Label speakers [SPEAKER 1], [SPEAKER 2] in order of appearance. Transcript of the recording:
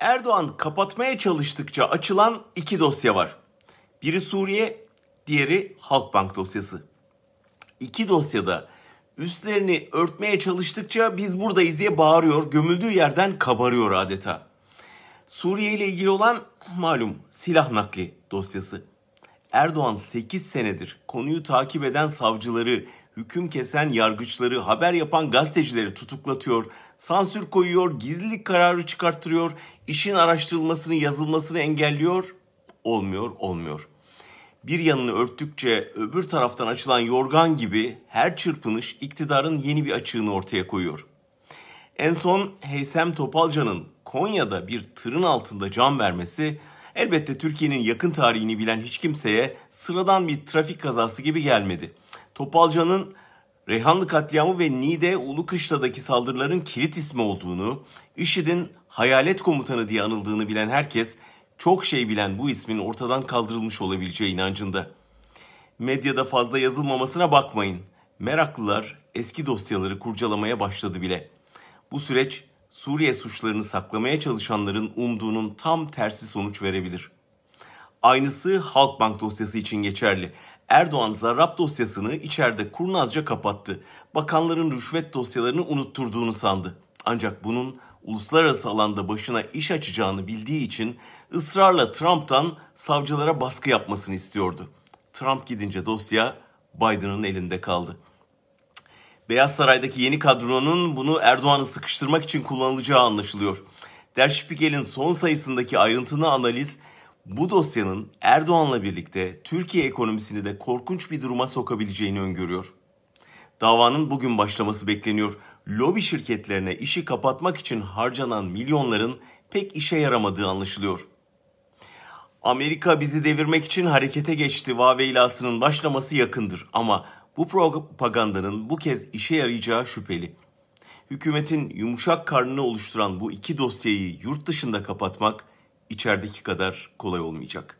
[SPEAKER 1] Erdoğan kapatmaya çalıştıkça açılan iki dosya var. Biri Suriye, diğeri Halkbank dosyası. İki dosyada üstlerini örtmeye çalıştıkça biz buradayız diye bağırıyor, gömüldüğü yerden kabarıyor adeta. Suriye ile ilgili olan malum silah nakli dosyası. Erdoğan 8 senedir konuyu takip eden savcıları, hüküm kesen yargıçları, haber yapan gazetecileri tutuklatıyor, sansür koyuyor, gizlilik kararı çıkarttırıyor, işin araştırılmasını, yazılmasını engelliyor. Olmuyor, olmuyor. Bir yanını örttükçe öbür taraftan açılan yorgan gibi her çırpınış iktidarın yeni bir açığını ortaya koyuyor. En son Heysem Topalca'nın Konya'da bir tırın altında can vermesi elbette Türkiye'nin yakın tarihini bilen hiç kimseye sıradan bir trafik kazası gibi gelmedi. Topalca'nın Reyhanlı katliamı ve Niğde Ulukışla'daki saldırıların kilit ismi olduğunu, IŞİD'in hayalet komutanı diye anıldığını bilen herkes çok şey bilen bu ismin ortadan kaldırılmış olabileceği inancında. Medyada fazla yazılmamasına bakmayın. Meraklılar eski dosyaları kurcalamaya başladı bile. Bu süreç Suriye suçlarını saklamaya çalışanların umduğunun tam tersi sonuç verebilir. Aynısı Halkbank dosyası için geçerli. Erdoğan Zarrab dosyasını içeride kurnazca kapattı. Bakanların rüşvet dosyalarını unutturduğunu sandı. Ancak bunun uluslararası alanda başına iş açacağını bildiği için ısrarla Trump'tan savcılara baskı yapmasını istiyordu. Trump gidince dosya Biden'ın elinde kaldı. Beyaz Saray'daki yeni kadronun bunu Erdoğan'ı sıkıştırmak için kullanılacağı anlaşılıyor. Der Spiegel'in son sayısındaki ayrıntılı analiz bu dosyanın Erdoğan'la birlikte Türkiye ekonomisini de korkunç bir duruma sokabileceğini öngörüyor. Davanın bugün başlaması bekleniyor. Lobi şirketlerine işi kapatmak için harcanan milyonların pek işe yaramadığı anlaşılıyor. Amerika bizi devirmek için harekete geçti vaveylasının başlaması yakındır ama bu propagandanın bu kez işe yarayacağı şüpheli. Hükümetin yumuşak karnını oluşturan bu iki dosyayı yurt dışında kapatmak içerideki kadar kolay olmayacak.